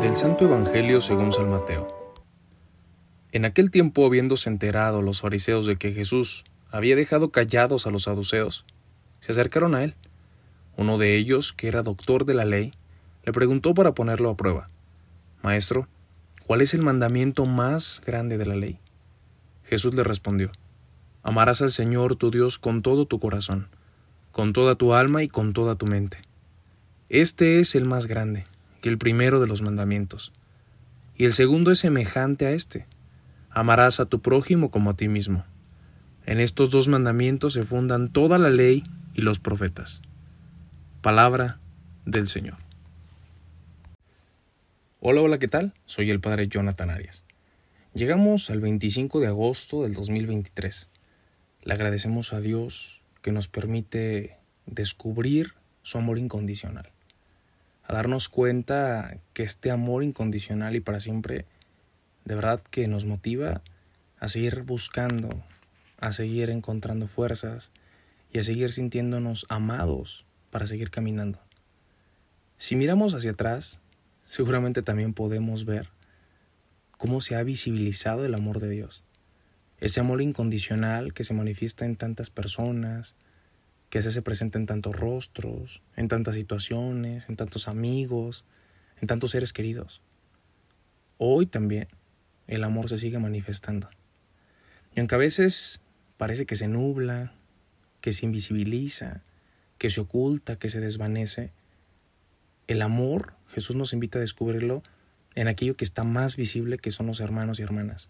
Del Santo Evangelio según San Mateo. En aquel tiempo, habiéndose enterado los fariseos de que Jesús había dejado callados a los saduceos, se acercaron a él. Uno de ellos, que era doctor de la ley, le preguntó para ponerlo a prueba, Maestro, ¿cuál es el mandamiento más grande de la ley? Jesús le respondió, Amarás al Señor tu Dios con todo tu corazón, con toda tu alma y con toda tu mente. Este es el más grande, que el primero de los mandamientos. Y el segundo es semejante a este. Amarás a tu prójimo como a ti mismo. En estos dos mandamientos se fundan toda la ley y los profetas. Palabra del Señor. Hola, hola, ¿qué tal? Soy el Padre Jonathan Arias. Llegamos al 25 de agosto del 2023. Le agradecemos a Dios que nos permite descubrir su amor incondicional, a darnos cuenta que este amor incondicional y para siempre, de verdad que nos motiva a seguir buscando, a seguir encontrando fuerzas y a seguir sintiéndonos amados para seguir caminando. Si miramos hacia atrás, seguramente también podemos ver cómo se ha visibilizado el amor de Dios ese amor incondicional que se manifiesta en tantas personas, que se hace presente en tantos rostros, en tantas situaciones, en tantos amigos, en tantos seres queridos. Hoy también el amor se sigue manifestando. Y aunque a veces parece que se nubla, que se invisibiliza, que se oculta, que se desvanece, el amor Jesús nos invita a descubrirlo en aquello que está más visible que son los hermanos y hermanas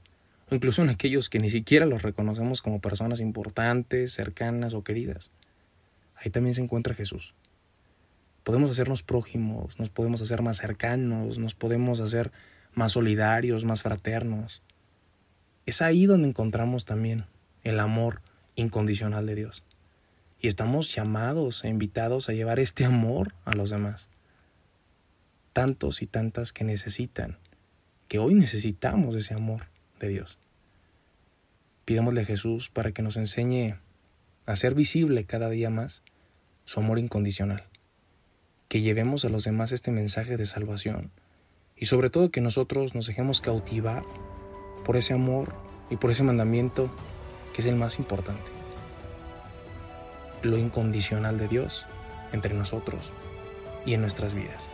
incluso en aquellos que ni siquiera los reconocemos como personas importantes, cercanas o queridas. Ahí también se encuentra Jesús. Podemos hacernos prójimos, nos podemos hacer más cercanos, nos podemos hacer más solidarios, más fraternos. Es ahí donde encontramos también el amor incondicional de Dios. Y estamos llamados e invitados a llevar este amor a los demás. Tantos y tantas que necesitan, que hoy necesitamos ese amor de Dios. Pidémosle a Jesús para que nos enseñe a hacer visible cada día más su amor incondicional, que llevemos a los demás este mensaje de salvación y sobre todo que nosotros nos dejemos cautivar por ese amor y por ese mandamiento que es el más importante, lo incondicional de Dios entre nosotros y en nuestras vidas.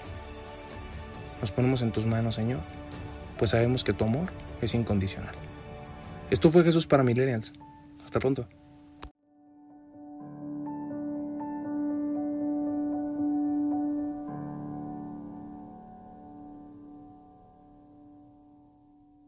Nos ponemos en tus manos, Señor, pues sabemos que tu amor es incondicional. Esto fue Jesús para Millennials. Hasta pronto.